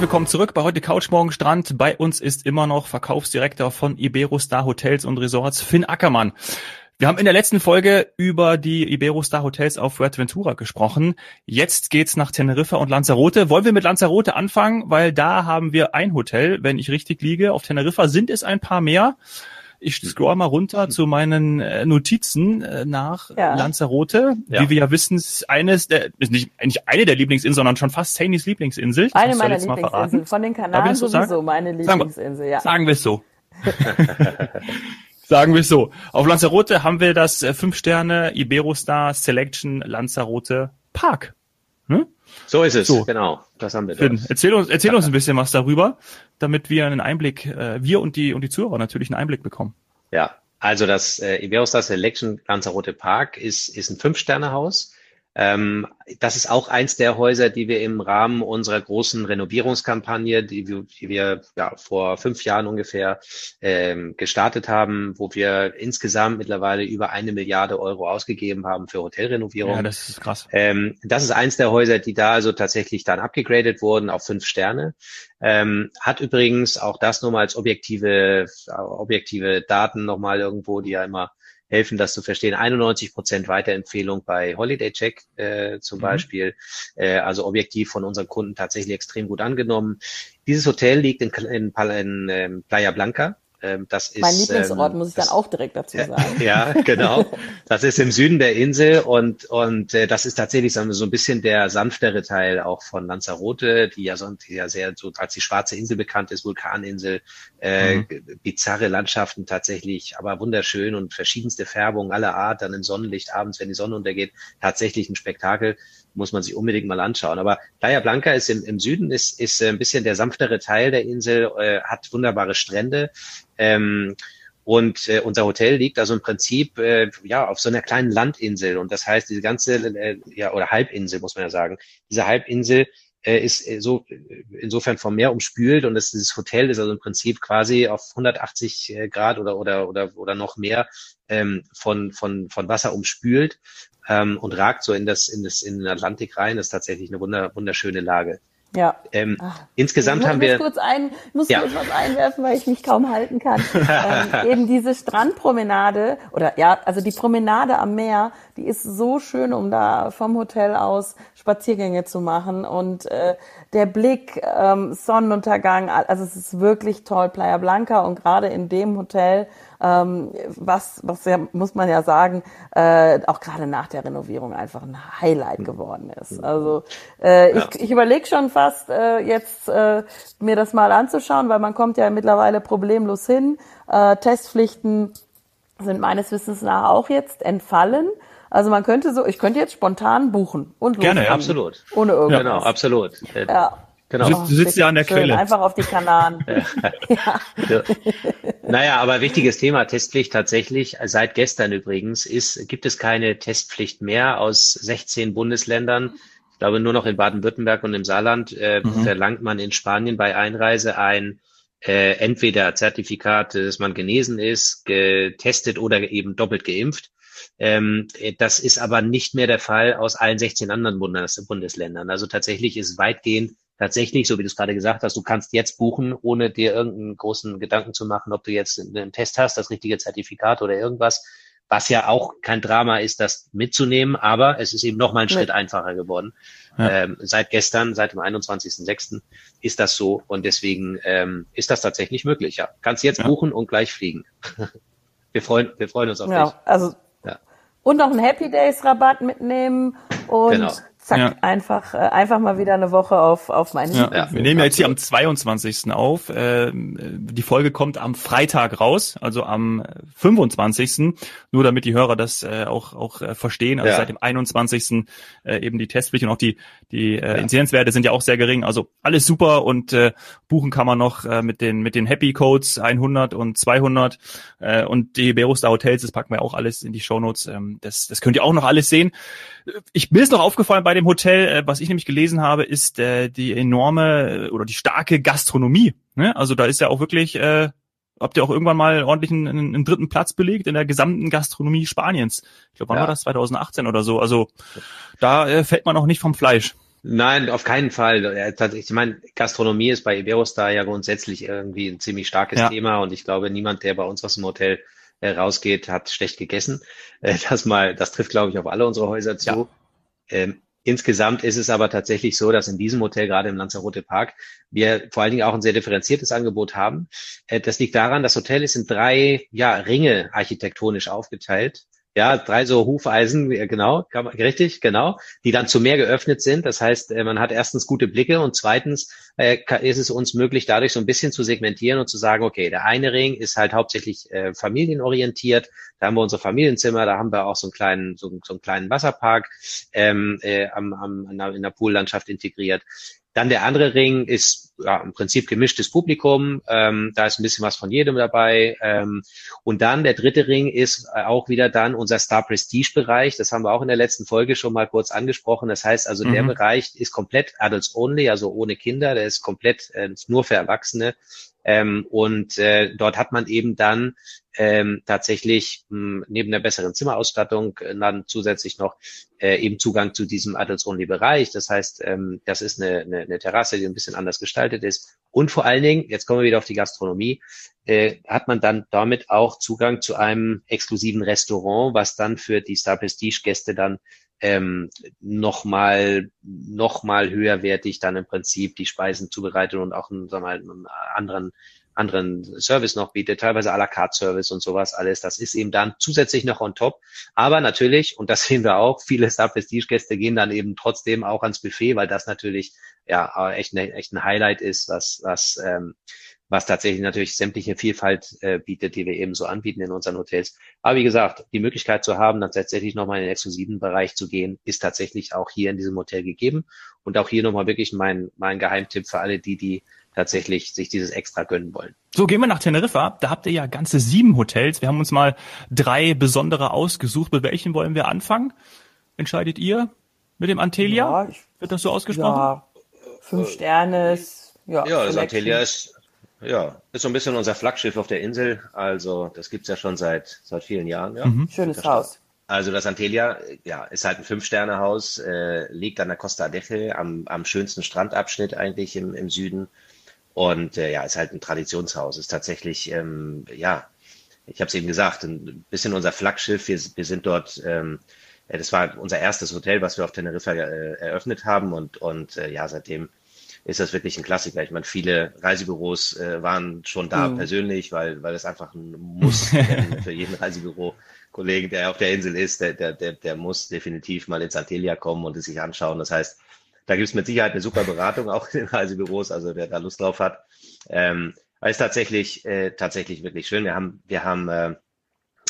Herzlich willkommen zurück bei heute Couch Morgen Strand. Bei uns ist immer noch Verkaufsdirektor von Iberostar Hotels und Resorts, Finn Ackermann. Wir haben in der letzten Folge über die Iberostar Hotels auf Fuerteventura gesprochen. Jetzt geht's nach Teneriffa und Lanzarote. Wollen wir mit Lanzarote anfangen? Weil da haben wir ein Hotel, wenn ich richtig liege. Auf Teneriffa sind es ein paar mehr. Ich scroll mal runter zu meinen äh, Notizen äh, nach ja. Lanzarote. Ja. Wie wir ja wissen, ist eines der, ist nicht, nicht eine der Lieblingsinseln, sondern schon fast Sainys Lieblingsinsel. Eine meiner Lieblingsinseln. Von den Kanaren sowieso sagen? meine Lieblingsinsel, ja. Sagen wir es so. sagen wir es so. Auf Lanzarote haben wir das äh, 5-Sterne Iberostar Selection Lanzarote Park. Hm? So ist es, so. genau. Das haben wir Finn, erzähl uns, erzähl uns ein bisschen was darüber, damit wir einen Einblick, äh, wir und die und die Zuhörer natürlich einen Einblick bekommen. Ja, also das äh, Iberostar Selection Lanzarote Park ist, ist ein Fünf-Sterne-Haus das ist auch eins der Häuser, die wir im Rahmen unserer großen Renovierungskampagne, die wir, die wir ja, vor fünf Jahren ungefähr ähm, gestartet haben, wo wir insgesamt mittlerweile über eine Milliarde Euro ausgegeben haben für Hotelrenovierung. Ja, das ist krass. Ähm, das ist eins der Häuser, die da also tatsächlich dann abgegradet wurden auf fünf Sterne. Ähm, hat übrigens auch das nochmal als objektive, objektive Daten nochmal irgendwo, die ja immer helfen, das zu verstehen. 91 Prozent Weiterempfehlung bei Holiday Check äh, zum mhm. Beispiel, äh, also objektiv von unseren Kunden tatsächlich extrem gut angenommen. Dieses Hotel liegt in, in, in, in Playa Blanca ähm, das ist, mein Lieblingsort, ähm, muss ich dann auch direkt dazu sagen. Ja, genau. Das ist im Süden der Insel und, und äh, das ist tatsächlich sagen wir, so ein bisschen der sanftere Teil auch von Lanzarote, die ja, so, die ja sehr so als die schwarze Insel bekannt ist, Vulkaninsel, äh, mhm. bizarre Landschaften tatsächlich, aber wunderschön und verschiedenste Färbungen aller Art, dann im Sonnenlicht abends, wenn die Sonne untergeht, tatsächlich ein Spektakel muss man sich unbedingt mal anschauen. Aber Playa Blanca ist im, im Süden, ist, ist ein bisschen der sanftere Teil der Insel, äh, hat wunderbare Strände. Ähm, und äh, unser Hotel liegt also im Prinzip äh, ja auf so einer kleinen Landinsel. Und das heißt, diese ganze, äh, ja, oder Halbinsel, muss man ja sagen, diese Halbinsel äh, ist äh, so insofern vom Meer umspült und das, dieses Hotel ist also im Prinzip quasi auf 180 äh, Grad oder oder oder oder noch mehr ähm, von von von Wasser umspült ähm, und ragt so in das, in das, in den Atlantik rein. Das ist tatsächlich eine wunder, wunderschöne Lage. Ja. Ähm, insgesamt haben wir. Ich muss kurz ein, muss ja. kurz was einwerfen, weil ich mich kaum halten kann. ähm, eben diese Strandpromenade oder ja, also die Promenade am Meer, die ist so schön, um da vom Hotel aus Spaziergänge zu machen und äh, der Blick, ähm, Sonnenuntergang, also es ist wirklich toll, Playa Blanca und gerade in dem Hotel ähm, was, was ja, muss man ja sagen, äh, auch gerade nach der Renovierung einfach ein Highlight geworden ist. Also äh, ja. ich, ich überlege schon fast äh, jetzt äh, mir das mal anzuschauen, weil man kommt ja mittlerweile problemlos hin. Äh, Testpflichten sind meines Wissens nach auch jetzt entfallen. Also man könnte so, ich könnte jetzt spontan buchen und Gerne, ja, absolut. Ohne irgendwas. Genau, absolut. Ja. Genau. Du, du sitzt ja an der schön, Quelle. Einfach auf die Kanaren. ja. ja. Naja, aber wichtiges Thema, Testpflicht tatsächlich. Seit gestern übrigens ist, gibt es keine Testpflicht mehr aus 16 Bundesländern. Ich glaube, nur noch in Baden-Württemberg und im Saarland äh, mhm. verlangt man in Spanien bei Einreise ein äh, entweder Zertifikat, dass man genesen ist, getestet oder eben doppelt geimpft. Ähm, das ist aber nicht mehr der Fall aus allen 16 anderen Bundes Bundesländern. Also tatsächlich ist weitgehend tatsächlich, so wie du es gerade gesagt hast, du kannst jetzt buchen, ohne dir irgendeinen großen Gedanken zu machen, ob du jetzt einen Test hast, das richtige Zertifikat oder irgendwas, was ja auch kein Drama ist, das mitzunehmen, aber es ist eben noch mal ein Schritt nee. einfacher geworden. Ja. Ähm, seit gestern, seit dem 21.06. ist das so und deswegen ähm, ist das tatsächlich möglich. Ja, kannst jetzt ja. buchen und gleich fliegen. wir freuen, wir freuen uns auf ja, dich. Also ja. und noch einen Happy Days Rabatt mitnehmen und genau zack, ja. einfach, äh, einfach mal wieder eine Woche auf, auf meinen ja. ja. Wir nehmen ja jetzt hier am 22. auf. Äh, die Folge kommt am Freitag raus, also am 25. Nur damit die Hörer das äh, auch, auch äh, verstehen. Also ja. seit dem 21. Äh, eben die Testpflicht und auch die, die äh, Inzidenzwerte sind ja auch sehr gering. Also alles super und äh, buchen kann man noch äh, mit den, mit den Happy Codes 100 und 200 äh, und die Berustar Hotels, das packen wir auch alles in die Shownotes. Ähm, das, das könnt ihr auch noch alles sehen. Ich, mir ist noch aufgefallen bei dem Hotel, äh, was ich nämlich gelesen habe, ist äh, die enorme äh, oder die starke Gastronomie. Ne? Also da ist ja auch wirklich, habt ihr auch irgendwann mal ordentlich einen, einen dritten Platz belegt in der gesamten Gastronomie Spaniens. Ich glaube, wann ja. war das? 2018 oder so. Also da fällt man auch nicht vom Fleisch. Nein, auf keinen Fall. Ich meine, Gastronomie ist bei Iberostar ja grundsätzlich irgendwie ein ziemlich starkes ja. Thema und ich glaube, niemand, der bei uns aus dem Hotel rausgeht, hat schlecht gegessen. Das mal, das trifft, glaube ich, auf alle unsere Häuser zu. Ja. Ähm, insgesamt ist es aber tatsächlich so, dass in diesem Hotel, gerade im Lanzarote Park, wir vor allen Dingen auch ein sehr differenziertes Angebot haben. Äh, das liegt daran, das Hotel ist in drei ja, Ringe architektonisch aufgeteilt. Ja, drei so Hufeisen, genau, richtig, genau, die dann zu mehr geöffnet sind. Das heißt, äh, man hat erstens gute Blicke und zweitens äh, ist es uns möglich, dadurch so ein bisschen zu segmentieren und zu sagen, okay, der eine Ring ist halt hauptsächlich äh, familienorientiert. Da haben wir unser Familienzimmer, da haben wir auch so einen kleinen, so, so einen kleinen Wasserpark ähm, äh, am, am, in der Poollandschaft integriert. Dann der andere Ring ist ja, im Prinzip gemischtes Publikum. Ähm, da ist ein bisschen was von jedem dabei. Ähm, und dann der dritte Ring ist äh, auch wieder dann unser Star Prestige Bereich. Das haben wir auch in der letzten Folge schon mal kurz angesprochen. Das heißt also, mhm. der Bereich ist komplett Adults Only, also ohne Kinder. Der ist komplett äh, nur für Erwachsene. Ähm, und äh, dort hat man eben dann ähm, tatsächlich mh, hm, neben der besseren Zimmerausstattung äh, dann zusätzlich noch äh, eben Zugang zu diesem Adults-Only-Bereich. Das heißt, ähm, das ist eine, eine, eine Terrasse, die ein bisschen anders gestaltet ist. Und vor allen Dingen, jetzt kommen wir wieder auf die Gastronomie, äh, hat man dann damit auch Zugang zu einem exklusiven Restaurant, was dann für die Star Prestige Gäste dann ähm, nochmal noch mal höherwertig dann im Prinzip die Speisen zubereitet und auch einen, sagen wir mal, einen anderen anderen Service noch bietet, teilweise à la carte Service und sowas alles. Das ist eben dann zusätzlich noch on top. Aber natürlich, und das sehen wir auch, viele Star Prestige Gäste gehen dann eben trotzdem auch ans Buffet, weil das natürlich ja echt, ne, echt ein Highlight ist, was, was ähm, was tatsächlich natürlich sämtliche Vielfalt äh, bietet, die wir eben so anbieten in unseren Hotels. Aber wie gesagt, die Möglichkeit zu haben, dann tatsächlich nochmal in den exklusiven Bereich zu gehen, ist tatsächlich auch hier in diesem Hotel gegeben. Und auch hier nochmal wirklich mein, mein Geheimtipp für alle, die, die tatsächlich sich dieses extra gönnen wollen. So, gehen wir nach Teneriffa. Da habt ihr ja ganze sieben Hotels. Wir haben uns mal drei besondere ausgesucht. Mit welchen wollen wir anfangen? Entscheidet ihr? Mit dem Antelia? Ja, ich, Wird das so ausgesprochen? Ja, fünf Sterne. Ja, ja das Antelia ist ja, ist so ein bisschen unser Flaggschiff auf der Insel. Also das gibt's ja schon seit seit vielen Jahren. Ja. Mhm. Schönes Haus. Also das Antelia, ja, ist halt ein Fünf-Sterne-Haus, äh, liegt an der Costa Adeje, am, am schönsten Strandabschnitt eigentlich im, im Süden. Und äh, ja, ist halt ein Traditionshaus. Ist tatsächlich, ähm, ja, ich habe es eben gesagt, ein bisschen unser Flaggschiff. Wir, wir sind dort, ähm, das war unser erstes Hotel, was wir auf Teneriffa äh, eröffnet haben. Und, und äh, ja, seitdem ist das wirklich ein Klassiker. Ich meine, viele Reisebüros äh, waren schon da mhm. persönlich, weil, weil es einfach ein Muss für jeden Reisebüro-Kollegen, der auf der Insel ist, der, der, der, der muss definitiv mal ins Antelia kommen und es sich anschauen. Das heißt, da gibt es mit Sicherheit eine super Beratung auch in den Reisebüros, also wer da Lust drauf hat. Ähm, ist tatsächlich, äh, tatsächlich wirklich schön. Wir haben, wir haben äh,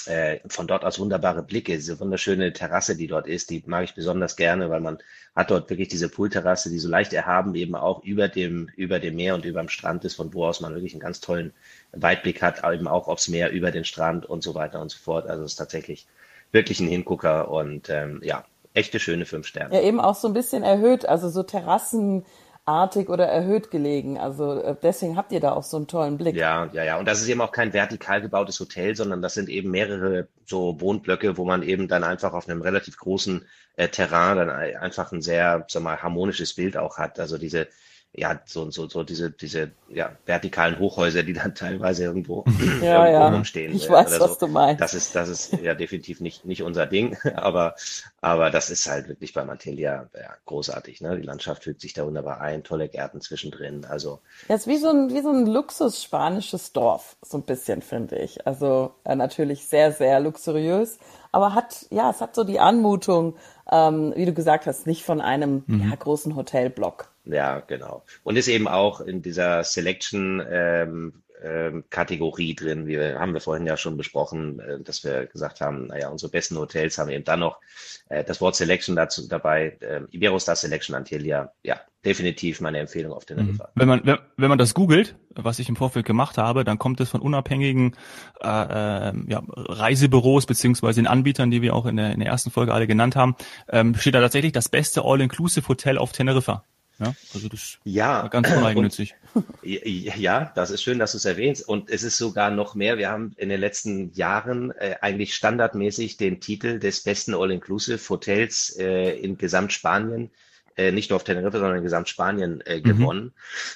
äh, von dort aus wunderbare Blicke. Diese wunderschöne Terrasse, die dort ist, die mag ich besonders gerne, weil man hat dort wirklich diese Poolterrasse, die so leicht erhaben eben auch über dem, über dem Meer und über dem Strand ist, von wo aus man wirklich einen ganz tollen Weitblick hat, eben auch aufs Meer, über den Strand und so weiter und so fort. Also es ist tatsächlich wirklich ein Hingucker und ähm, ja, echte schöne fünf Sterne. Ja, eben auch so ein bisschen erhöht, also so Terrassen artig oder erhöht gelegen. Also äh, deswegen habt ihr da auch so einen tollen Blick. Ja, ja, ja. Und das ist eben auch kein vertikal gebautes Hotel, sondern das sind eben mehrere so Wohnblöcke, wo man eben dann einfach auf einem relativ großen äh, Terrain dann einfach ein sehr, sag mal, harmonisches Bild auch hat. Also diese ja, so, so, so diese, diese ja, vertikalen Hochhäuser, die dann teilweise irgendwo, ja, irgendwo ja. rumstehen. Ich weiß, so. was du meinst. Das ist, das ist ja definitiv nicht, nicht unser Ding, aber, aber das ist halt wirklich bei Mantelia ja, großartig. Ne? Die Landschaft fügt sich da wunderbar ein, tolle Gärten zwischendrin. Also das ist wie so ein, wie so ein Luxus-spanisches Dorf, so ein bisschen, finde ich. Also äh, natürlich sehr, sehr luxuriös, aber hat, ja, es hat so die Anmutung, ähm, wie du gesagt hast, nicht von einem mhm. ja, großen Hotelblock. Ja, genau. Und ist eben auch in dieser Selection ähm, ähm, Kategorie drin. Wir haben wir vorhin ja schon besprochen, äh, dass wir gesagt haben, naja, unsere besten Hotels haben eben dann noch äh, das Wort Selection dazu dabei. Äh, Iberostar Selection Antilia, ja, definitiv meine Empfehlung auf den mhm. Wenn man wenn, wenn man das googelt, was ich im Vorfeld gemacht habe, dann kommt es von unabhängigen äh, äh, ja, Reisebüros beziehungsweise den Anbietern, die wir auch in der, in der ersten Folge alle genannt haben, ähm, steht da tatsächlich das beste All-Inclusive Hotel auf Teneriffa. Ja, also das ja, ganz uneigennützig. ja, das ist schön, dass du es erwähnst. Und es ist sogar noch mehr. Wir haben in den letzten Jahren äh, eigentlich standardmäßig den Titel des besten All-Inclusive Hotels äh, in Gesamtspanien äh, nicht nur auf Teneriffa, sondern in Gesamtspanien äh, mhm. gewonnen.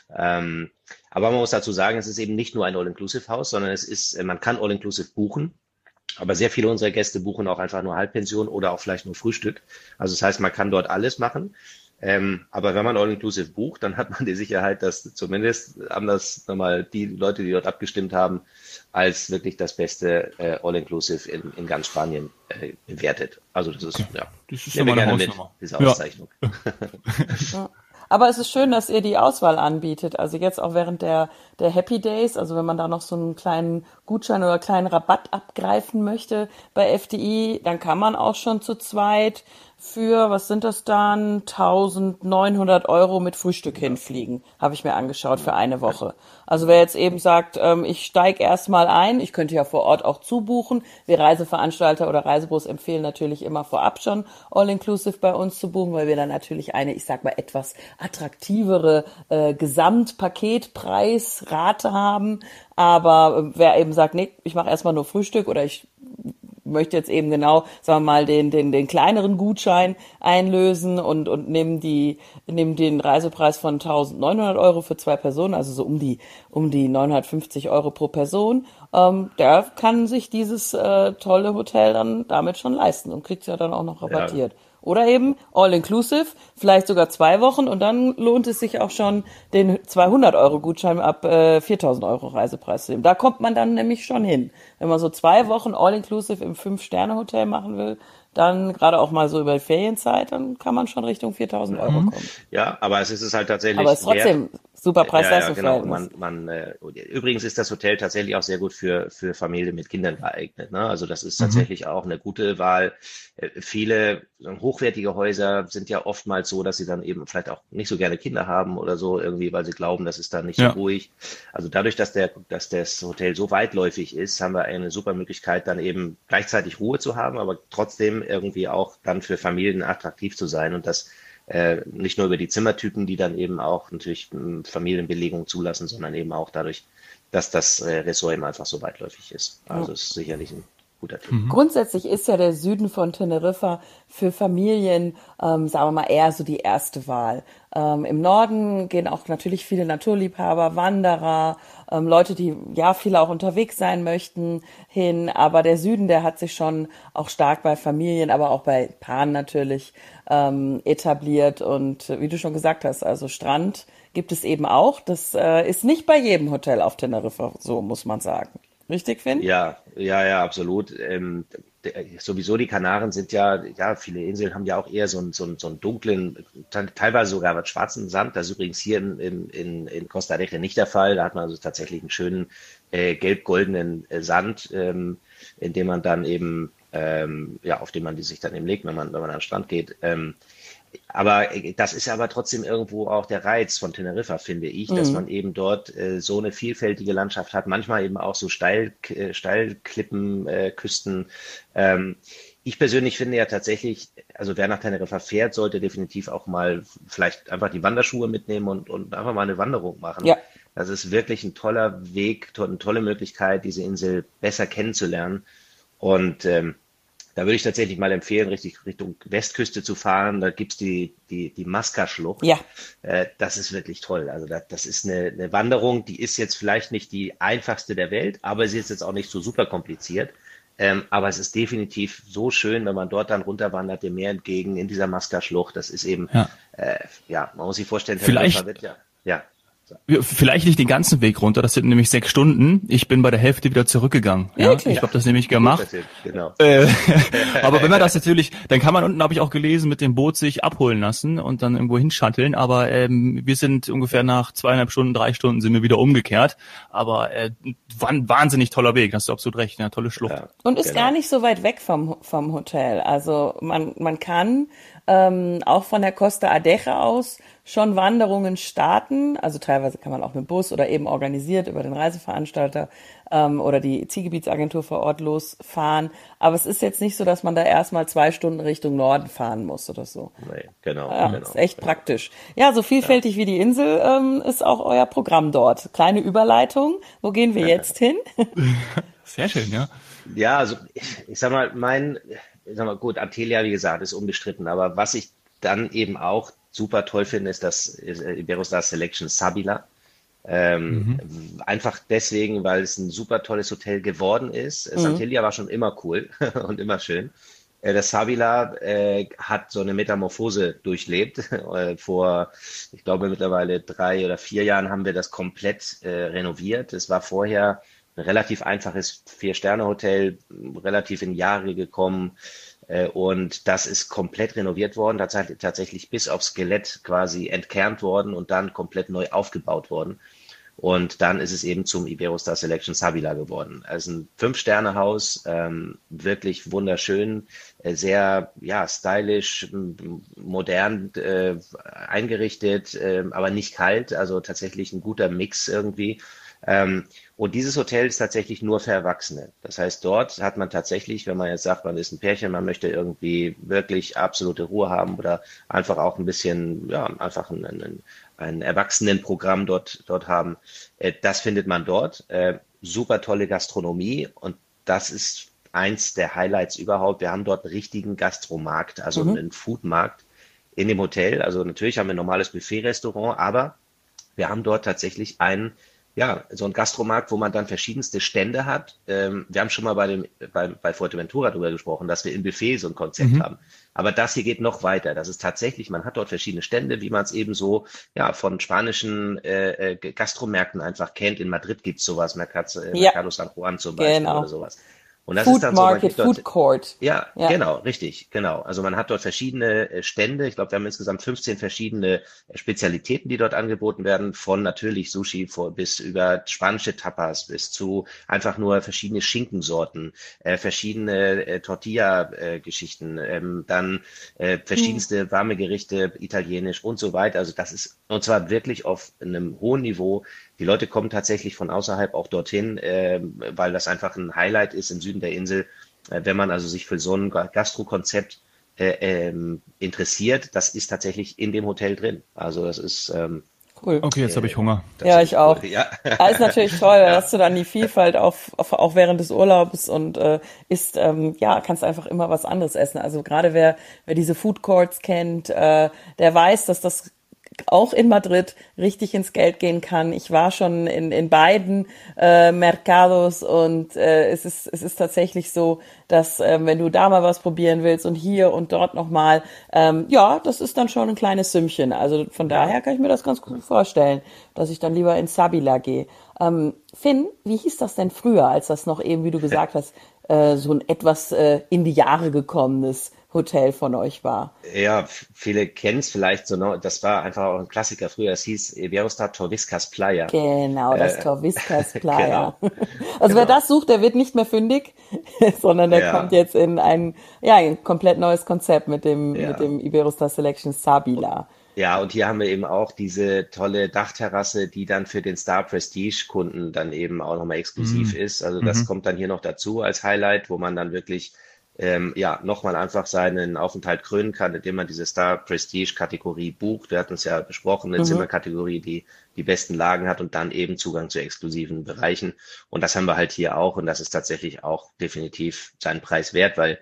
Mhm. Ähm, aber man muss dazu sagen, es ist eben nicht nur ein All-Inclusive-Haus, sondern es ist, äh, man kann All-Inclusive buchen. Aber sehr viele unserer Gäste buchen auch einfach nur Halbpension oder auch vielleicht nur Frühstück. Also das heißt, man kann dort alles machen. Ähm, aber wenn man All-Inclusive bucht, dann hat man die Sicherheit, dass zumindest haben das nochmal die Leute, die dort abgestimmt haben, als wirklich das beste äh, All-Inclusive in, in ganz Spanien äh, bewertet. Also das ist, ja, das ist nehme gerne mit, diese Auszeichnung. Ja. Aber es ist schön, dass ihr die Auswahl anbietet. Also jetzt auch während der, der Happy Days, also wenn man da noch so einen kleinen Gutschein oder kleinen Rabatt abgreifen möchte bei FDI, dann kann man auch schon zu zweit für, was sind das dann, 1900 Euro mit Frühstück hinfliegen, habe ich mir angeschaut für eine Woche. Also wer jetzt eben sagt, ähm, ich steige erstmal ein, ich könnte ja vor Ort auch zubuchen. Wir Reiseveranstalter oder Reisebüros empfehlen natürlich immer vorab schon All-Inclusive bei uns zu buchen, weil wir dann natürlich eine, ich sag mal, etwas attraktivere äh, Gesamtpaketpreisrate haben. Aber wer eben sagt, nee, ich mache erstmal nur Frühstück oder ich möchte jetzt eben genau, sagen wir mal, den, den, den kleineren Gutschein einlösen und, und nehmen die, nehmen den Reisepreis von 1900 Euro für zwei Personen, also so um die, um die 950 Euro pro Person. Ähm, der kann sich dieses äh, tolle Hotel dann damit schon leisten und kriegt es ja dann auch noch rabattiert. Ja. Oder eben all-inclusive, vielleicht sogar zwei Wochen und dann lohnt es sich auch schon, den 200-Euro-Gutschein ab äh, 4000 Euro Reisepreis zu nehmen. Da kommt man dann nämlich schon hin. Wenn man so zwei Wochen all-inclusive im Fünf-Sterne-Hotel machen will, dann gerade auch mal so über die Ferienzeit, dann kann man schon Richtung 4000 Euro mhm. kommen. Ja, aber es ist es halt tatsächlich. Aber es ist trotzdem wert. Super preis ja, ja, genau. man, man, äh, Übrigens ist das Hotel tatsächlich auch sehr gut für, für Familien mit Kindern geeignet. Ne? Also das ist mhm. tatsächlich mhm. auch eine gute Wahl. Äh, viele hochwertige Häuser sind ja oftmals so, dass sie dann eben vielleicht auch nicht so gerne Kinder haben oder so irgendwie, weil sie glauben, das ist dann nicht ja. so ruhig. Also dadurch, dass der, dass das Hotel so weitläufig ist, haben wir eine super Möglichkeit, dann eben gleichzeitig Ruhe zu haben, aber trotzdem irgendwie auch dann für Familien attraktiv zu sein und das äh, nicht nur über die Zimmertypen, die dann eben auch natürlich hm, Familienbelegung zulassen, sondern eben auch dadurch, dass das äh, Ressort eben einfach so weitläufig ist. Also ja. ist sicherlich ein guter Tipp. Mhm. Grundsätzlich ist ja der Süden von Teneriffa für Familien, ähm, sagen wir mal, eher so die erste Wahl. Ähm, Im Norden gehen auch natürlich viele Naturliebhaber, Wanderer, ähm, Leute, die ja viele auch unterwegs sein möchten, hin. Aber der Süden, der hat sich schon auch stark bei Familien, aber auch bei Paaren natürlich ähm, etabliert. Und wie du schon gesagt hast, also Strand gibt es eben auch. Das äh, ist nicht bei jedem Hotel auf Teneriffa so, muss man sagen. Richtig, Finn? Ja, ja, ja, absolut. Ähm, sowieso die Kanaren sind ja, ja, viele Inseln haben ja auch eher so einen, so einen, so einen dunklen, teilweise sogar was schwarzen Sand. Das ist übrigens hier in, in, in Costa Rica nicht der Fall. Da hat man also tatsächlich einen schönen äh, gelb-goldenen äh, Sand, ähm, in dem man dann eben, ähm, ja, auf dem man die sich dann eben legt, wenn man, wenn man an den Strand geht. Ähm, aber äh, das ist aber trotzdem irgendwo auch der Reiz von Teneriffa, finde ich, mhm. dass man eben dort äh, so eine vielfältige Landschaft hat, manchmal eben auch so Steil, äh, Steilklippen, äh, Küsten. Ähm, ich persönlich finde ja tatsächlich, also wer nach Teneriffa fährt, sollte definitiv auch mal vielleicht einfach die Wanderschuhe mitnehmen und, und einfach mal eine Wanderung machen. Ja. Das ist wirklich ein toller Weg, eine tolle Möglichkeit, diese Insel besser kennenzulernen. Und ähm, da würde ich tatsächlich mal empfehlen, richtig Richtung Westküste zu fahren. Da gibt's die, die, die Maska-Schlucht. Ja. Äh, das ist wirklich toll. Also das, das ist eine, eine Wanderung, die ist jetzt vielleicht nicht die einfachste der Welt, aber sie ist jetzt auch nicht so super kompliziert. Ähm, aber es ist definitiv so schön, wenn man dort dann runterwandert, dem Meer entgegen in dieser Maska-Schlucht. Das ist eben, ja, äh, ja man muss sich vorstellen, vielleicht, wird ja, ja. Vielleicht nicht den ganzen Weg runter, das sind nämlich sechs Stunden. Ich bin bei der Hälfte wieder zurückgegangen. Ja, ich habe das nämlich gemacht. Genau. Äh, aber wenn man das natürlich, dann kann man unten, habe ich auch gelesen, mit dem Boot sich abholen lassen und dann irgendwo hinschatteln. Aber ähm, wir sind ungefähr nach zweieinhalb Stunden, drei Stunden sind wir wieder umgekehrt. Aber äh, war ein wahnsinnig toller Weg, hast du absolut recht, eine tolle Schlucht. Ja, und ist genau. gar nicht so weit weg vom, vom Hotel. Also man, man kann ähm, auch von der Costa Adeje aus schon Wanderungen starten. Also teilweise kann man auch mit Bus oder eben organisiert über den Reiseveranstalter ähm, oder die Zielgebietsagentur vor Ort losfahren. Aber es ist jetzt nicht so, dass man da erstmal zwei Stunden Richtung Norden fahren muss oder so. Nee, genau. Ja, genau, ist echt genau. praktisch. Ja, so vielfältig ja. wie die Insel ähm, ist auch euer Programm dort. Kleine Überleitung. Wo gehen wir jetzt hin? Sehr schön, ja. Ja, also ich, ich sag mal, mein, sag mal, gut, Antelia, wie gesagt, ist unbestritten, aber was ich dann eben auch super toll finde, ist das Iberostar Selection Sabila. Ähm, mhm. Einfach deswegen, weil es ein super tolles Hotel geworden ist. Mhm. Santilia war schon immer cool und immer schön. Äh, das Savila äh, hat so eine Metamorphose durchlebt. Äh, vor, ich glaube, mittlerweile drei oder vier Jahren haben wir das komplett äh, renoviert. Es war vorher relativ einfaches Vier-Sterne-Hotel, relativ in Jahre gekommen. Äh, und das ist komplett renoviert worden, tatsächlich bis aufs Skelett quasi entkernt worden und dann komplett neu aufgebaut worden. Und dann ist es eben zum Iberostar Selection Savila geworden. Also ein Fünf-Sterne-Haus, ähm, wirklich wunderschön, äh, sehr ja stylisch, modern äh, eingerichtet, äh, aber nicht kalt. Also tatsächlich ein guter Mix irgendwie. Ähm, und dieses Hotel ist tatsächlich nur für Erwachsene. Das heißt, dort hat man tatsächlich, wenn man jetzt sagt, man ist ein Pärchen, man möchte irgendwie wirklich absolute Ruhe haben oder einfach auch ein bisschen, ja, einfach ein, ein, ein Erwachsenenprogramm dort, dort haben, äh, das findet man dort. Äh, super tolle Gastronomie und das ist eins der Highlights überhaupt. Wir haben dort einen richtigen Gastromarkt, also mhm. einen Foodmarkt in dem Hotel. Also natürlich haben wir ein normales Buffet-Restaurant, aber wir haben dort tatsächlich einen ja, so ein Gastromarkt, wo man dann verschiedenste Stände hat. Ähm, wir haben schon mal bei, dem, bei, bei Fuerteventura darüber gesprochen, dass wir im Buffet so ein Konzept mhm. haben. Aber das hier geht noch weiter. Das ist tatsächlich, man hat dort verschiedene Stände, wie man es eben so ja, von spanischen äh, äh Gastromärkten einfach kennt. In Madrid gibt's sowas, Mercado, äh, ja. Mercado San Juan zum Beispiel genau. oder sowas. Und das Food ist dann Market, so, dort, Food Court. Ja, ja, genau, richtig, genau. Also man hat dort verschiedene äh, Stände. Ich glaube, wir haben insgesamt 15 verschiedene äh, Spezialitäten, die dort angeboten werden, von natürlich Sushi vor, bis über spanische Tapas bis zu einfach nur verschiedene Schinkensorten, äh, verschiedene äh, Tortilla-Geschichten, äh, ähm, dann äh, verschiedenste mhm. warme Gerichte, italienisch und so weiter. Also das ist und zwar wirklich auf einem hohen Niveau die Leute kommen tatsächlich von außerhalb auch dorthin, äh, weil das einfach ein Highlight ist im Süden der Insel. Äh, wenn man also sich für so ein Gastrokonzept äh, ähm, interessiert, das ist tatsächlich in dem Hotel drin. Also das ist ähm, Cool. Okay, jetzt habe ich Hunger. ja, ich auch. Cool, ja. ja. ist natürlich toll, da hast du dann die Vielfalt auf, auf, auch während des Urlaubs und äh, isst, ähm, ja, kannst einfach immer was anderes essen. Also gerade wer, wer diese Food Courts kennt, äh, der weiß, dass das auch in Madrid richtig ins Geld gehen kann. Ich war schon in, in beiden äh, Mercados und äh, es, ist, es ist tatsächlich so, dass äh, wenn du da mal was probieren willst und hier und dort nochmal, ähm, ja, das ist dann schon ein kleines Sümmchen. Also von daher kann ich mir das ganz gut vorstellen, dass ich dann lieber in Sabila gehe. Ähm, Finn, wie hieß das denn früher, als das noch eben, wie du gesagt hast, äh, so ein etwas äh, in die Jahre gekommenes Hotel von euch war. Ja, viele kennen es vielleicht so, ne? das war einfach auch ein Klassiker früher, es hieß Iberostar Torviscas Playa. Genau, das äh, Torviscas Playa. genau. Also genau. wer das sucht, der wird nicht mehr fündig, sondern der ja. kommt jetzt in ein, ja, ein komplett neues Konzept mit dem, ja. mit dem Iberostar Selection Sabila. Ja, und hier haben wir eben auch diese tolle Dachterrasse, die dann für den Star Prestige Kunden dann eben auch nochmal exklusiv mhm. ist. Also das mhm. kommt dann hier noch dazu als Highlight, wo man dann wirklich ähm, ja, nochmal einfach seinen Aufenthalt krönen kann, indem man diese Star Prestige Kategorie bucht. Wir hatten es ja besprochen, eine mhm. Zimmerkategorie, die die besten Lagen hat und dann eben Zugang zu exklusiven Bereichen. Und das haben wir halt hier auch und das ist tatsächlich auch definitiv seinen Preis wert, weil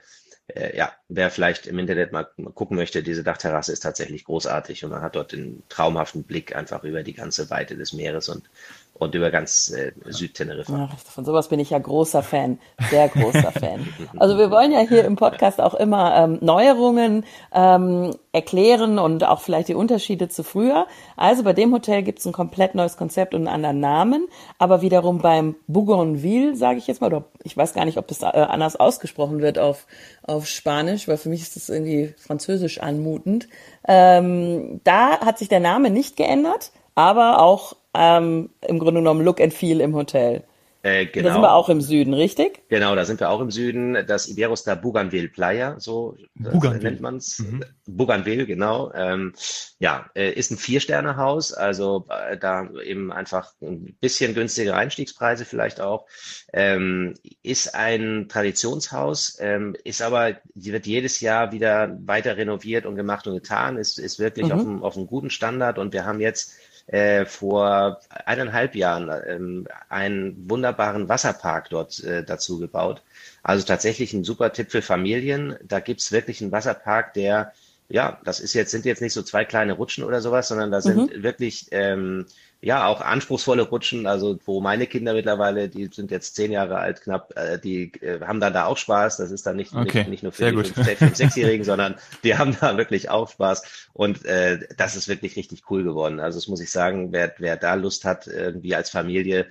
äh, ja, wer vielleicht im Internet mal gucken möchte, diese Dachterrasse ist tatsächlich großartig und man hat dort den traumhaften Blick einfach über die ganze Weite des Meeres und und über ganz äh, Südteneriffa. von sowas bin ich ja großer Fan, sehr großer Fan. Also wir wollen ja hier im Podcast auch immer ähm, Neuerungen ähm, erklären und auch vielleicht die Unterschiede zu früher. Also bei dem Hotel gibt es ein komplett neues Konzept und einen anderen Namen, aber wiederum beim Bougainville, sage ich jetzt mal, oder ich weiß gar nicht, ob das äh, anders ausgesprochen wird auf, auf Spanisch, weil für mich ist das irgendwie französisch anmutend. Ähm, da hat sich der Name nicht geändert, aber auch ähm, im Grunde genommen Look and Feel im Hotel. Äh, genau. Da sind wir auch im Süden, richtig? Genau, da sind wir auch im Süden. Das Iberos da Bougainville Playa, so Bougainville. nennt man es. Mhm. Bougainville, genau. Ähm, ja, äh, ist ein Vier-Sterne-Haus, also äh, da eben einfach ein bisschen günstigere Einstiegspreise vielleicht auch. Ähm, ist ein Traditionshaus, ähm, ist aber, die wird jedes Jahr wieder weiter renoviert und gemacht und getan, ist, ist wirklich mhm. auf, einem, auf einem guten Standard und wir haben jetzt äh, vor eineinhalb Jahren ähm, einen wunderbaren Wasserpark dort äh, dazu gebaut. Also tatsächlich ein super Tipp für Familien. Da gibt's wirklich einen Wasserpark, der ja, das ist jetzt, sind jetzt nicht so zwei kleine Rutschen oder sowas, sondern da sind mhm. wirklich ähm, ja auch anspruchsvome Rutschen, also wo meine Kinder mittlerweile, die sind jetzt zehn Jahre alt knapp, äh, die äh, haben dann da auch Spaß. Das ist dann nicht, okay. nicht, nicht nur für die fünf, sechsjährigen, sondern die haben da wirklich auch Spaß. Und äh, das ist wirklich richtig cool geworden. Also das muss ich sagen, wer, wer da Lust hat, irgendwie als Familie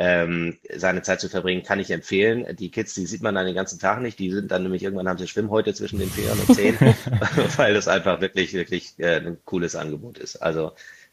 ähm, seine Zeit zu verbringen, kann ich empfehlen. Die Kids, die sieht man dann den ganzen Tag nicht. Die sind dann nämlich irgendwann haben sie Schwimmhäute zwischen den Fingern und Zehen, weil das einfach wirklich, wirklich äh, ein cooles Angebot ist. Also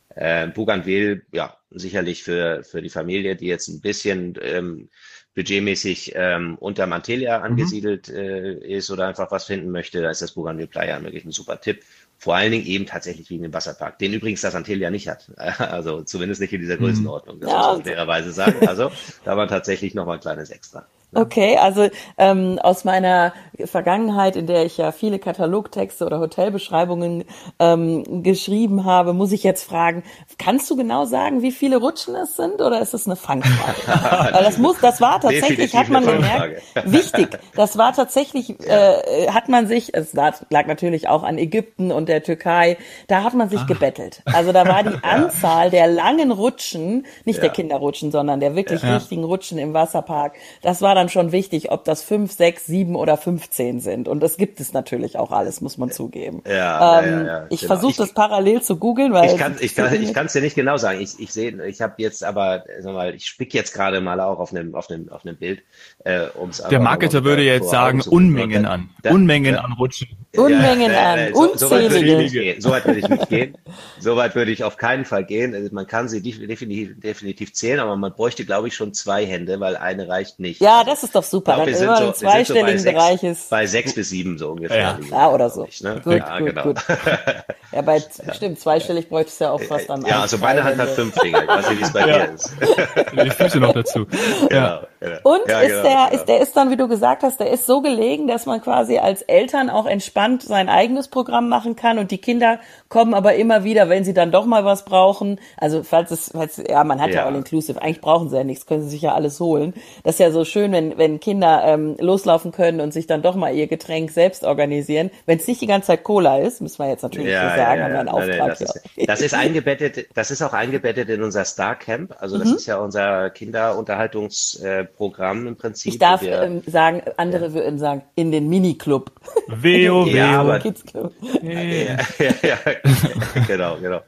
äh, Bougainville, ja, sicherlich für, für die Familie, die jetzt ein bisschen ähm, budgetmäßig ähm, unter Mantelia mhm. angesiedelt mhm. äh, ist oder einfach was finden möchte, da ist das Bougainville Playa wirklich ein super Tipp. Vor allen Dingen eben tatsächlich wegen dem Wasserpark, den übrigens das Antelia nicht hat. Also zumindest nicht in dieser mhm. Größenordnung, das ja, muss man fairerweise sagen. Also da war tatsächlich noch mal ein kleines Extra. Okay, also ähm, aus meiner Vergangenheit, in der ich ja viele Katalogtexte oder Hotelbeschreibungen ähm, geschrieben habe, muss ich jetzt fragen, kannst du genau sagen, wie viele Rutschen es sind oder ist es eine Fangfrage? Weil das muss, das war tatsächlich, hat man gemerkt, wichtig, das war tatsächlich, äh, hat man sich, es lag natürlich auch an Ägypten und der Türkei, da hat man sich Ach. gebettelt. Also da war die Anzahl der langen Rutschen, nicht ja. der Kinderrutschen, sondern der wirklich ja. richtigen Rutschen im Wasserpark, das war dann schon wichtig, ob das fünf, sechs, sieben oder 15 sind. Und das gibt es natürlich auch alles, muss man zugeben. Ja, ähm, ja, ja, ich genau. versuche das parallel zu googeln, weil ich kann ich kann ich kann es dir nicht genau sagen. Ich ich sehe ich habe jetzt aber sag mal, ich spick jetzt gerade mal auch auf einem auf einem auf einem Bild äh, ums Der Marketer würde jetzt sagen Unmengen an. Unmengen an Rutschen. Unmengen an, unzählige. So weit würde ich nicht gehen. So weit würde ich auf keinen Fall gehen. Also man kann sie definitiv, definitiv zählen, aber man bräuchte, glaube ich, schon zwei Hände, weil eine reicht nicht. Ja, das ist doch super. Glaub, wir sind so, im zweistelligen so Bereich ist. Bei sechs bis sieben so ungefähr. Ja, ja oder so. Ich, ne? gut, ja, gut, genau. gut. Ja, bei, ja. stimmt, zweistellig bräuchte es ja auch fast dann. Ja, also meine Hand hat fünf Finger. Ich weiß nicht, wie es bei dir ist. Die Füße noch dazu. Ja. Genau. Und ist genau, der, ist, der ist dann, wie du gesagt hast, der ist so gelegen, dass man quasi als Eltern auch entspannt sein eigenes Programm machen kann und die Kinder kommen aber immer wieder, wenn sie dann doch mal was brauchen. Also falls es, falls, ja, man hat ja, ja All Inclusive. Eigentlich brauchen sie ja nichts, können sie sich ja alles holen. Das ist ja so schön, wenn, wenn Kinder ähm, loslaufen können und sich dann doch mal ihr Getränk selbst organisieren. Wenn es nicht die ganze Zeit Cola ist, müssen wir jetzt natürlich ja, so sagen, ja, haben wir einen Auftrag. Das ist, das ist eingebettet, das ist auch eingebettet in unser Star Camp. Also das mhm. ist ja unser Kinderunterhaltungsprogramm im Prinzip. Ich darf wir, ähm, sagen, andere würden sagen, in den Miniclub. WoW. Ja, aber, Kids Club. Ja, ja, ja, genau, genau.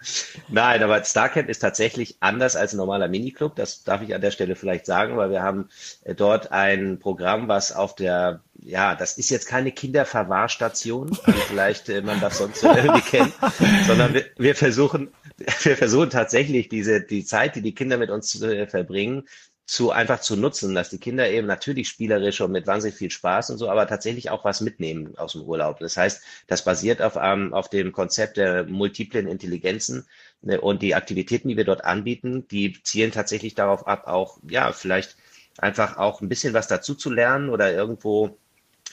Nein, aber Starcamp ist tatsächlich anders als ein normaler Miniclub. Das darf ich an der Stelle vielleicht sagen, weil wir haben äh, dort ein Programm, was auf der ja, das ist jetzt keine Kinderverwahrstation, wie vielleicht äh, man das sonst irgendwie kennt, sondern wir, wir versuchen, wir versuchen tatsächlich diese, die Zeit, die die Kinder mit uns äh, verbringen, zu einfach zu nutzen, dass die Kinder eben natürlich spielerisch und mit wahnsinnig viel Spaß und so, aber tatsächlich auch was mitnehmen aus dem Urlaub. Das heißt, das basiert auf, ähm, auf dem Konzept der multiplen Intelligenzen ne, und die Aktivitäten, die wir dort anbieten, die zielen tatsächlich darauf ab, auch ja vielleicht einfach auch ein bisschen was dazu zu lernen oder irgendwo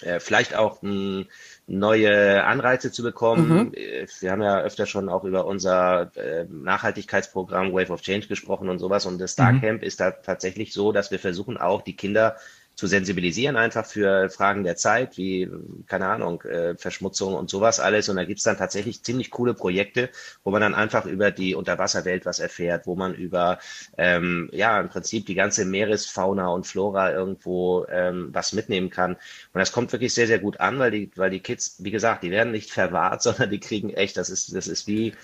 äh, vielleicht auch ein neue Anreize zu bekommen. Mhm. Äh, wir haben ja öfter schon auch über unser äh, Nachhaltigkeitsprogramm Wave of Change gesprochen und sowas. Und das Starcamp mhm. ist da tatsächlich so, dass wir versuchen auch die Kinder zu sensibilisieren, einfach für Fragen der Zeit, wie, keine Ahnung, äh, Verschmutzung und sowas alles. Und da gibt's dann tatsächlich ziemlich coole Projekte, wo man dann einfach über die Unterwasserwelt was erfährt, wo man über, ähm, ja, im Prinzip die ganze Meeresfauna und Flora irgendwo ähm, was mitnehmen kann. Und das kommt wirklich sehr, sehr gut an, weil die, weil die Kids, wie gesagt, die werden nicht verwahrt, sondern die kriegen echt, das ist, das ist wie,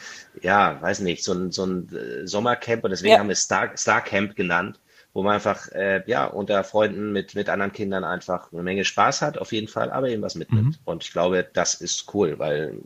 ja, weiß nicht, so ein, so ein äh, Sommercamp und deswegen ja. haben wir Star, Star Camp genannt wo man einfach äh, ja unter Freunden mit mit anderen Kindern einfach eine Menge Spaß hat, auf jeden Fall, aber eben was mitnimmt. Mhm. Und ich glaube, das ist cool, weil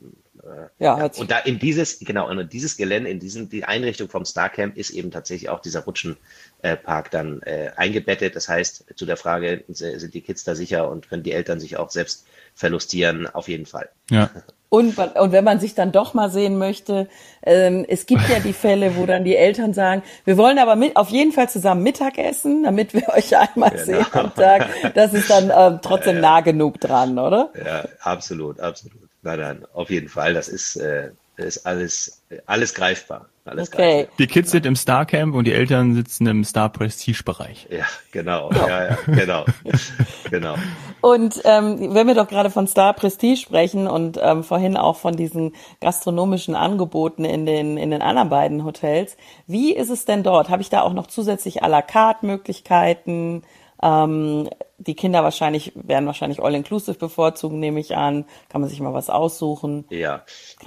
äh, ja, ja. und da in dieses genau in dieses Gelände, in diesen die Einrichtung vom Starcamp ist eben tatsächlich auch dieser Rutschenpark äh, dann äh, eingebettet. Das heißt, zu der Frage, sind die Kids da sicher und können die Eltern sich auch selbst verlustieren, auf jeden Fall. Ja. Und, und wenn man sich dann doch mal sehen möchte, ähm, es gibt ja die Fälle, wo dann die Eltern sagen, wir wollen aber mit, auf jeden Fall zusammen Mittag essen, damit wir euch einmal genau. sehen am Tag. Das ist dann ähm, trotzdem ja, nah genug dran, oder? Ja, absolut, absolut. Nein, nein, auf jeden Fall. Das ist, äh, ist alles, alles greifbar. Alles okay. Greifbar. Die Kids sind im Star Camp und die Eltern sitzen im Star Prestige Bereich. Ja, genau, ja, ja, ja genau, genau. Und ähm, wenn wir doch gerade von Star Prestige sprechen und ähm, vorhin auch von diesen gastronomischen Angeboten in den in den anderen beiden Hotels, wie ist es denn dort? Habe ich da auch noch zusätzlich à la carte Möglichkeiten? Ähm, die Kinder wahrscheinlich werden wahrscheinlich All-Inclusive bevorzugen, nehme ich an. Kann man sich mal was aussuchen. Ja.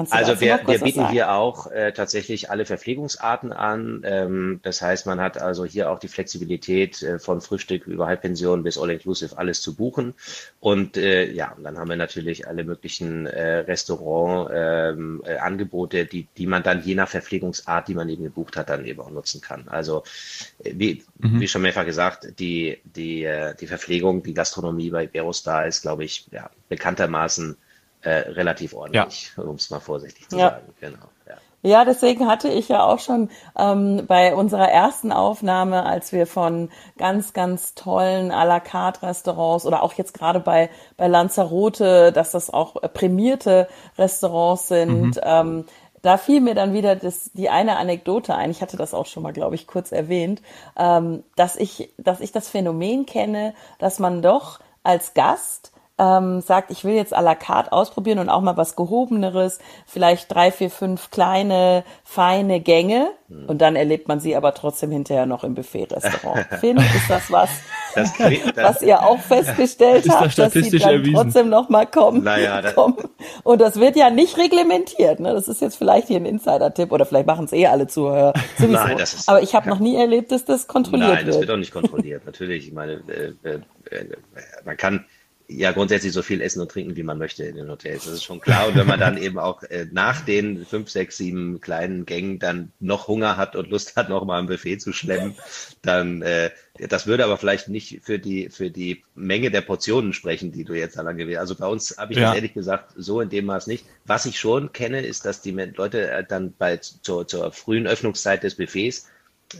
also wir, wir bieten hier auch äh, tatsächlich alle Verpflegungsarten an. Ähm, das heißt, man hat also hier auch die Flexibilität äh, von Frühstück über Halbpension bis All-Inclusive alles zu buchen. Und äh, ja, und dann haben wir natürlich alle möglichen äh, Restaurant-Angebote, ähm, äh, die, die man dann je nach Verpflegungsart, die man eben gebucht hat, dann eben auch nutzen kann. Also äh, wie, mhm. wie schon mehrfach gesagt, die, die, äh, die Verpflegung Verpflegung, die Gastronomie bei Iberostar ist, glaube ich, ja, bekanntermaßen äh, relativ ordentlich, ja. um es mal vorsichtig zu ja. sagen. Genau. Ja. Ja, deswegen hatte ich ja auch schon ähm, bei unserer ersten Aufnahme, als wir von ganz, ganz tollen à la carte Restaurants oder auch jetzt gerade bei, bei Lanzarote, dass das auch prämierte Restaurants sind, mhm. ähm, da fiel mir dann wieder das, die eine Anekdote ein. Ich hatte das auch schon mal, glaube ich, kurz erwähnt, ähm, dass ich, dass ich das Phänomen kenne, dass man doch als Gast ähm, sagt, ich will jetzt à la carte ausprobieren und auch mal was Gehobeneres, vielleicht drei, vier, fünf kleine, feine Gänge hm. und dann erlebt man sie aber trotzdem hinterher noch im Buffet-Restaurant. Finn, ist das was, das, das, was ihr auch festgestellt habt, dass sie dann erwiesen. trotzdem noch mal kommen, naja, das, kommen? Und das wird ja nicht reglementiert. Ne? Das ist jetzt vielleicht hier ein Insider-Tipp oder vielleicht machen es eh alle Zuhörer sowieso. Nein, das ist, aber ich habe noch nie erlebt, dass das kontrolliert wird. Nein, das wird auch nicht kontrolliert. Natürlich, ich meine, äh, äh, äh man kann ja grundsätzlich so viel essen und trinken, wie man möchte in den Hotels. Das ist schon klar. Und wenn man dann eben auch äh, nach den fünf, sechs, sieben kleinen Gängen dann noch Hunger hat und Lust hat, noch mal ein Buffet zu schlemmen, dann äh, das würde aber vielleicht nicht für die für die Menge der Portionen sprechen, die du jetzt dann angewählt. Also bei uns habe ich ja. das ehrlich gesagt so in dem Maß nicht. Was ich schon kenne, ist, dass die Leute äh, dann bei zur, zur frühen Öffnungszeit des Buffets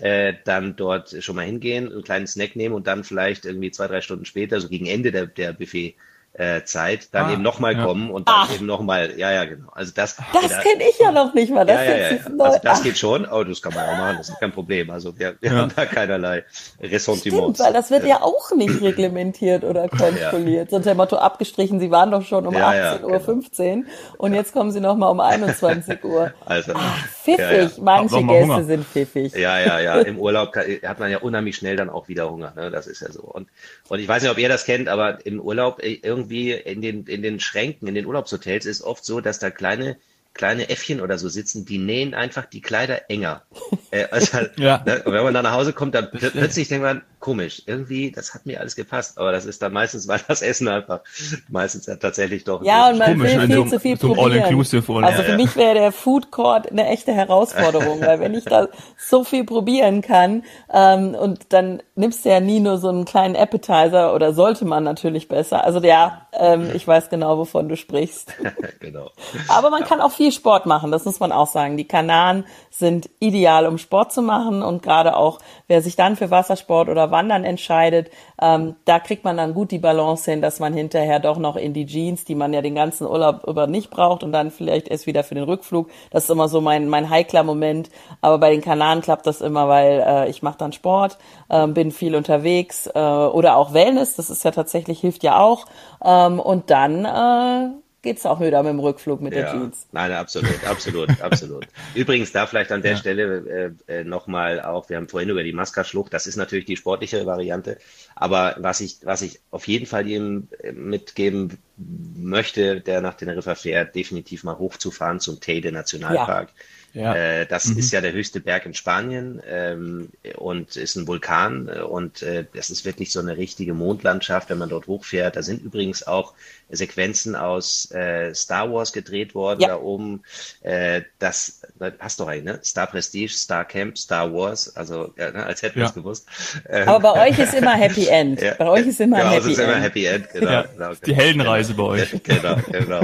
äh, dann dort schon mal hingehen, einen kleinen Snack nehmen und dann vielleicht irgendwie zwei, drei Stunden später, so gegen Ende der, der Buffet, äh, Zeit, dann ah, eben nochmal ja. kommen und dann Ach. eben nochmal, ja, ja, genau. Also das. Das da, kenne ich ja noch nicht mal. Das, ja, ja, ja, Also das geht schon, aber das kann man auch machen, das ist kein Problem. Also wir, wir haben da keinerlei Ressentiments. Stimmt, weil das wird ja auch nicht reglementiert oder kontrolliert. Sonst der Motto abgestrichen, Sie waren doch schon um 18.15 Uhr genau. 15 und jetzt kommen Sie nochmal um 21 Uhr. Also, Ach, pfiffig. Manche Gäste Hunger. sind pfiffig. Ja, ja, ja. Im Urlaub hat man ja unheimlich schnell dann auch wieder Hunger. Ne? Das ist ja so. Und, und ich weiß nicht, ob ihr das kennt, aber im Urlaub irgendwie irgendwie in den, in den Schränken, in den Urlaubshotels ist oft so, dass da kleine kleine Äffchen oder so sitzen, die nähen einfach die Kleider enger. Äh, also, ja. ne, wenn man dann nach Hause kommt, dann plötzlich denkt man, komisch, irgendwie, das hat mir alles gepasst, aber das ist dann meistens, weil das Essen einfach meistens ja tatsächlich doch. Ja, und man komisch, will viel zu viel probieren. All-inclusive. Also für ja, mich wäre der Food Court eine echte Herausforderung, weil wenn ich da so viel probieren kann ähm, und dann nimmst du ja nie nur so einen kleinen Appetizer oder sollte man natürlich besser. Also ja, ähm, ich weiß genau, wovon du sprichst. genau. Aber man kann auch viel Sport machen, das muss man auch sagen. Die Kanaren sind ideal, um Sport zu machen und gerade auch, wer sich dann für Wassersport oder Wandern entscheidet, ähm, da kriegt man dann gut die Balance hin, dass man hinterher doch noch in die Jeans, die man ja den ganzen Urlaub über nicht braucht und dann vielleicht erst wieder für den Rückflug. Das ist immer so mein, mein heikler Moment. Aber bei den Kanaren klappt das immer, weil äh, ich mache dann Sport, äh, bin viel unterwegs äh, oder auch Wellness, das ist ja tatsächlich, hilft ja auch. Ähm, und dann äh, geht's auch wieder mit dem Rückflug mit ja, der Jeans. Nein, absolut, absolut, absolut. Übrigens da vielleicht an der ja. Stelle äh, äh, nochmal auch, wir haben vorhin über die Masca-Schlucht, das ist natürlich die sportliche Variante, aber was ich, was ich auf jeden Fall ihm äh, mitgeben möchte, der nach Teneriffa fährt, definitiv mal hochzufahren zum Teide Nationalpark. Ja ja. Äh, das mhm. ist ja der höchste Berg in Spanien ähm, und ist ein Vulkan und äh, das ist wirklich so eine richtige Mondlandschaft, wenn man dort hochfährt. Da sind übrigens auch Sequenzen aus äh, Star Wars gedreht worden ja. da oben. Äh, das hast du eigentlich, ne? Star Prestige, Star Camp, Star Wars, also ja, ne? als hätten wir es gewusst. Ähm, Aber bei euch ist immer Happy End. Bei euch ist immer genau, Happy ist End. immer Happy End, genau. Ja, genau, Die Heldenreise bei euch. Genau, genau.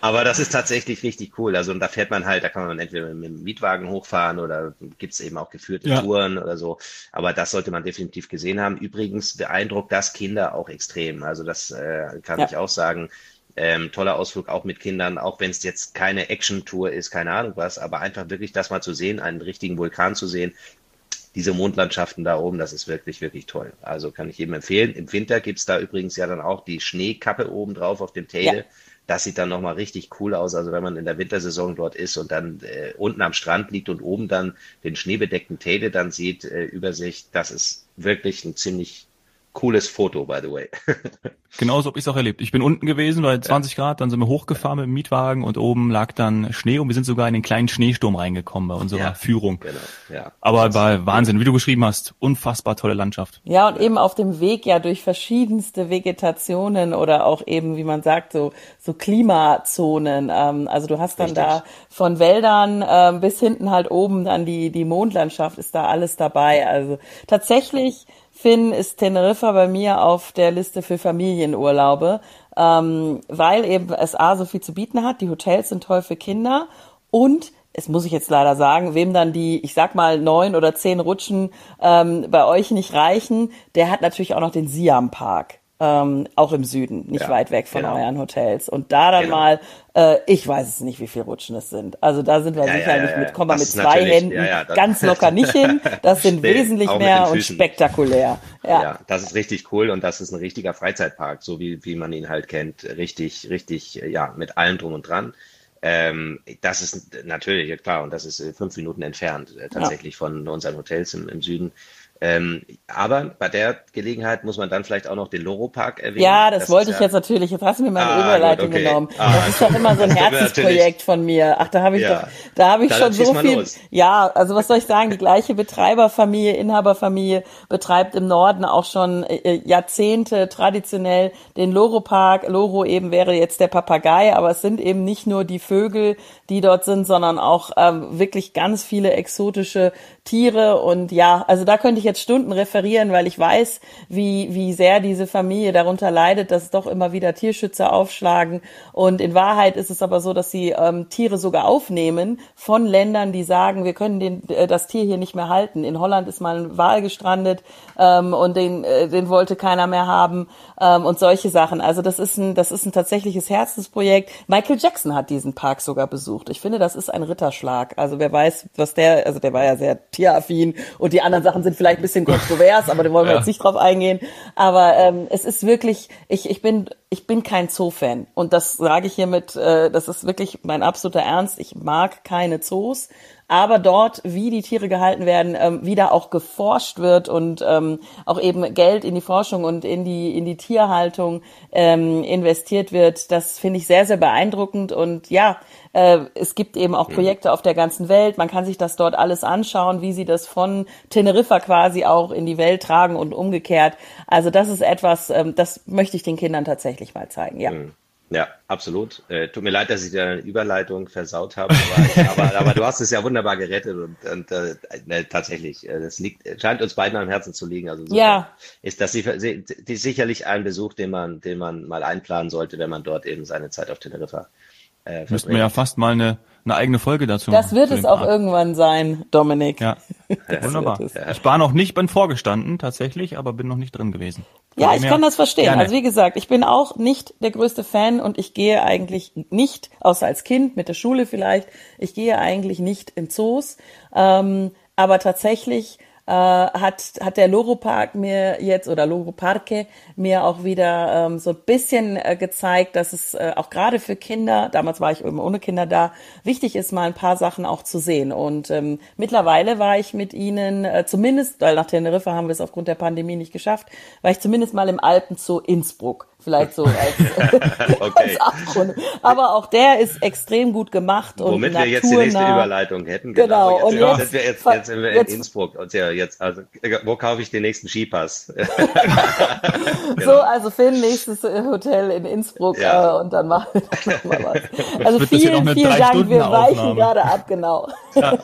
Aber das ist tatsächlich richtig cool. Also und da fährt man halt, da kann man entweder mit dem Mietwagen hochfahren oder gibt's eben auch geführte ja. Touren oder so. Aber das sollte man definitiv gesehen haben. Übrigens beeindruckt das Kinder auch extrem. Also das äh, kann ja. ich auch sagen. Ähm, toller Ausflug auch mit Kindern, auch wenn es jetzt keine Action-Tour ist, keine Ahnung was, aber einfach wirklich das mal zu sehen, einen richtigen Vulkan zu sehen, diese Mondlandschaften da oben, das ist wirklich, wirklich toll. Also kann ich jedem empfehlen. Im Winter gibt's da übrigens ja dann auch die Schneekappe oben drauf auf dem Teide. Ja. Das sieht dann nochmal richtig cool aus. Also wenn man in der Wintersaison dort ist und dann äh, unten am Strand liegt und oben dann den schneebedeckten Teide dann sieht äh, über sich, das ist wirklich ein ziemlich cooles Foto, by the way. Genauso habe ich es auch erlebt. Ich bin unten gewesen bei 20 ja. Grad, dann sind wir hochgefahren mit dem Mietwagen und oben lag dann Schnee und wir sind sogar in den kleinen Schneesturm reingekommen bei unserer ja, Führung. Genau, ja. Aber war Wahnsinn, wie du geschrieben hast, unfassbar tolle Landschaft. Ja, und eben auf dem Weg ja durch verschiedenste Vegetationen oder auch eben, wie man sagt, so, so Klimazonen. Ähm, also du hast dann Richtig. da von Wäldern äh, bis hinten halt oben dann die, die Mondlandschaft ist da alles dabei. Also tatsächlich Finn ist Teneriffa bei mir auf der Liste für Familienurlaube, ähm, weil eben es A so viel zu bieten hat. Die Hotels sind toll für Kinder und es muss ich jetzt leider sagen, wem dann die, ich sag mal, neun oder zehn Rutschen ähm, bei euch nicht reichen, der hat natürlich auch noch den Siam Park ähm, auch im Süden, nicht ja, weit weg von genau. euren Hotels. Und da dann genau. mal, äh, ich weiß es nicht, wie viele Rutschen es sind. Also da sind wir ja, sicher ja, nicht mit, kommen wir mit zwei Händen ganz locker nicht hin. Das sind nee, wesentlich mehr und spektakulär. Ja. ja, das ist richtig cool und das ist ein richtiger Freizeitpark, so wie, wie man ihn halt kennt. Richtig, richtig, ja, mit allem drum und dran. Ähm, das ist natürlich, klar, und das ist äh, fünf Minuten entfernt äh, tatsächlich von unseren Hotels im, im Süden. Ähm, aber bei der Gelegenheit muss man dann vielleicht auch noch den Loro-Park erwähnen. Ja, das, das wollte ich ja jetzt natürlich. Jetzt hast du mir meine ah, Überleitung okay. genommen. Ah, das ist doch immer so ein Herzensprojekt von mir. Ach, da habe ich ja. doch, da habe ich da schon so viel. Los. Ja, also was soll ich sagen? Die gleiche Betreiberfamilie, Inhaberfamilie betreibt im Norden auch schon äh, äh, Jahrzehnte traditionell den Loro-Park. Loro eben wäre jetzt der Papagei, aber es sind eben nicht nur die Vögel, die dort sind, sondern auch ähm, wirklich ganz viele exotische Tiere und ja, also da könnte ich jetzt Stunden referieren, weil ich weiß, wie, wie sehr diese Familie darunter leidet, dass doch immer wieder Tierschützer aufschlagen. Und in Wahrheit ist es aber so, dass sie ähm, Tiere sogar aufnehmen von Ländern, die sagen, wir können den, äh, das Tier hier nicht mehr halten. In Holland ist mal ein Wal gestrandet ähm, und den, äh, den wollte keiner mehr haben ähm, und solche Sachen. Also das ist ein, das ist ein tatsächliches Herzensprojekt. Michael Jackson hat diesen Park sogar besucht. Ich finde, das ist ein Ritterschlag. Also wer weiß, was der, also der war ja sehr tieraffin und die anderen Sachen sind vielleicht ein bisschen kontrovers, aber da wollen wir ja. jetzt nicht drauf eingehen. Aber ähm, es ist wirklich, ich, ich bin ich bin kein Zoo-Fan und das sage ich hiermit, äh, das ist wirklich mein absoluter Ernst. Ich mag keine Zoos, aber dort, wie die Tiere gehalten werden, ähm, wie da auch geforscht wird und ähm, auch eben Geld in die Forschung und in die in die Tierhaltung ähm, investiert wird, das finde ich sehr sehr beeindruckend und ja, äh, es gibt eben auch mhm. Projekte auf der ganzen Welt. Man kann sich das dort alles anschauen, wie sie das von Teneriffa quasi auch in die Welt tragen und umgekehrt. Also das ist etwas, ähm, das möchte ich den Kindern tatsächlich mal zeigen. Ja. Mhm. Ja, absolut. Äh, tut mir leid, dass ich deine Überleitung versaut habe, aber, aber, aber, du hast es ja wunderbar gerettet und, und äh, ne, tatsächlich, äh, das liegt, scheint uns beiden am Herzen zu liegen. Also ja. ist das sicherlich ein Besuch, den man, den man mal einplanen sollte, wenn man dort eben seine Zeit auf Teneriffa äh, Müssten wir ja fast mal eine, eine eigene Folge dazu machen. Das wird es auch Park. irgendwann sein, Dominik. Ja, wunderbar. Ich war noch nicht, bin vorgestanden tatsächlich, aber bin noch nicht drin gewesen. Ja, ich kann das verstehen. Gerne. Also wie gesagt, ich bin auch nicht der größte Fan und ich gehe eigentlich nicht, außer als Kind mit der Schule vielleicht, ich gehe eigentlich nicht in Zoos. Ähm, aber tatsächlich äh, hat, hat der Loro Park mir jetzt oder Loro Parque mir auch wieder ähm, so ein bisschen äh, gezeigt, dass es äh, auch gerade für Kinder, damals war ich eben ohne Kinder da, wichtig ist, mal ein paar Sachen auch zu sehen. Und ähm, mittlerweile war ich mit ihnen, äh, zumindest, weil nach Teneriffa haben wir es aufgrund der Pandemie nicht geschafft, war ich zumindest mal im Alpenzoo Innsbruck vielleicht so als, okay. als Abgrund. Aber auch der ist extrem gut gemacht Womit wir jetzt die nächste Überleitung hätten. Genau. genau. Und jetzt, jetzt, wir jetzt, jetzt sind wir in Innsbruck. Und ja, jetzt, also, wo kaufe ich den nächsten Skipass? genau. So, also Finn, nächstes Hotel in Innsbruck ja. äh, und dann machen wir mal was. Also vielen, vielen Dank. Wir weichen gerade ab, genau. Ja.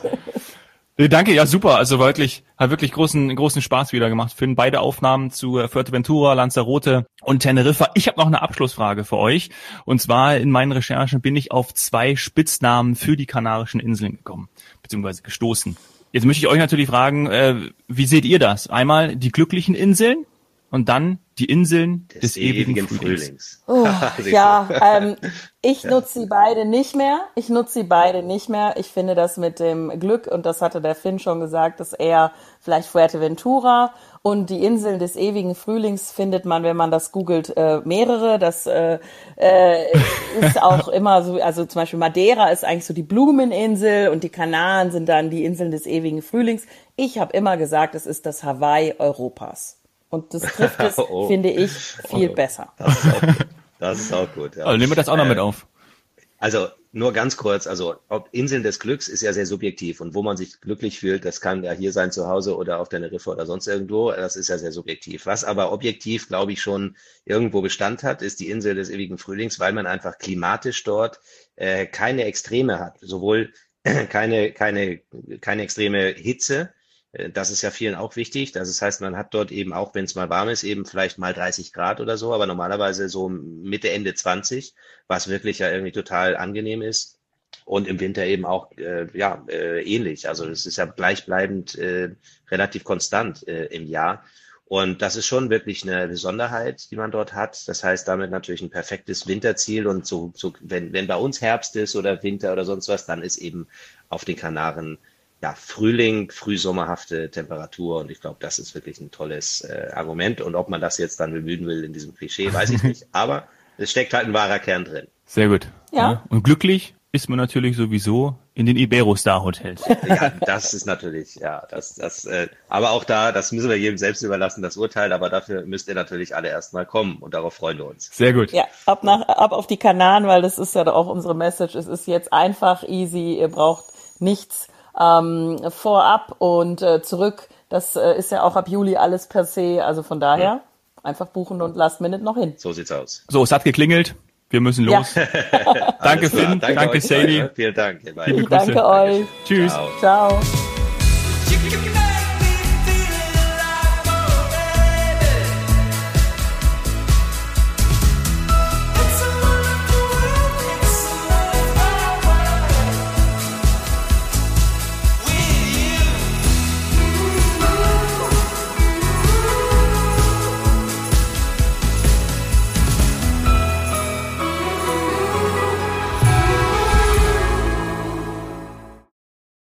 Danke, ja super. Also wirklich, hat wirklich großen großen Spaß wieder gemacht. Finn, beide Aufnahmen zu äh, Fuerteventura, Lanzarote und Teneriffa. Ich habe noch eine Abschlussfrage für euch. Und zwar in meinen Recherchen bin ich auf zwei Spitznamen für die Kanarischen Inseln gekommen, beziehungsweise gestoßen. Jetzt möchte ich euch natürlich fragen, äh, wie seht ihr das? Einmal die glücklichen Inseln und dann die Inseln des, des ewigen, ewigen, Frühlings. Frühlings. Oh, ja, ähm, ich nutze sie beide nicht mehr. Ich nutze sie beide nicht mehr. Ich finde das mit dem Glück, und das hatte der Finn schon gesagt, ist eher vielleicht Fuerteventura und die Inseln des ewigen Frühlings findet man, wenn man das googelt, äh, mehrere. Das äh, äh, ist auch immer so, also zum Beispiel Madeira ist eigentlich so die Blumeninsel und die Kanaren sind dann die Inseln des ewigen Frühlings. Ich habe immer gesagt, es ist das Hawaii Europas. Und das trifft es, oh. finde ich, viel oh. besser. Das ist auch gut. Das ist auch gut ja. Also nehmen wir das auch noch mit auf. Also nur ganz kurz, also ob Inseln des Glücks ist ja sehr subjektiv und wo man sich glücklich fühlt, das kann ja hier sein zu Hause oder auf der Riffe oder sonst irgendwo, das ist ja sehr subjektiv. Was aber objektiv, glaube ich, schon irgendwo Bestand hat, ist die Insel des ewigen Frühlings, weil man einfach klimatisch dort äh, keine Extreme hat, sowohl keine, keine, keine extreme Hitze, äh, das ist ja vielen auch wichtig. Das heißt, man hat dort eben auch, wenn es mal warm ist, eben vielleicht mal 30 Grad oder so, aber normalerweise so Mitte, Ende 20, was wirklich ja irgendwie total angenehm ist. Und im Winter eben auch äh, ja äh, ähnlich. Also es ist ja gleichbleibend äh, relativ konstant äh, im Jahr. Und das ist schon wirklich eine Besonderheit, die man dort hat. Das heißt damit natürlich ein perfektes Winterziel. Und so, so wenn, wenn bei uns Herbst ist oder Winter oder sonst was, dann ist eben auf den Kanaren ja, Frühling, frühsommerhafte Temperatur und ich glaube, das ist wirklich ein tolles äh, Argument und ob man das jetzt dann bemühen will in diesem Klischee, weiß ich nicht, aber es steckt halt ein wahrer Kern drin. Sehr gut. Ja. ja. Und glücklich ist man natürlich sowieso in den Ibero-Star Hotels. Ja, das ist natürlich, ja, das, das, äh, aber auch da, das müssen wir jedem selbst überlassen, das Urteil, aber dafür müsst ihr natürlich alle erstmal kommen und darauf freuen wir uns. Sehr gut. Ja, ab nach, ab auf die Kanaren, weil das ist ja auch unsere Message. Es ist jetzt einfach easy, ihr braucht nichts ähm, vorab und äh, zurück. Das äh, ist ja auch ab Juli alles per se. Also von daher ja. einfach buchen und Last Minute noch hin. So sieht's aus. So, es hat geklingelt. Wir müssen los. Ja. danke Finn, danke, danke Sadie. Vielen Dank. Danke euch. Tschüss. Ciao. Ciao.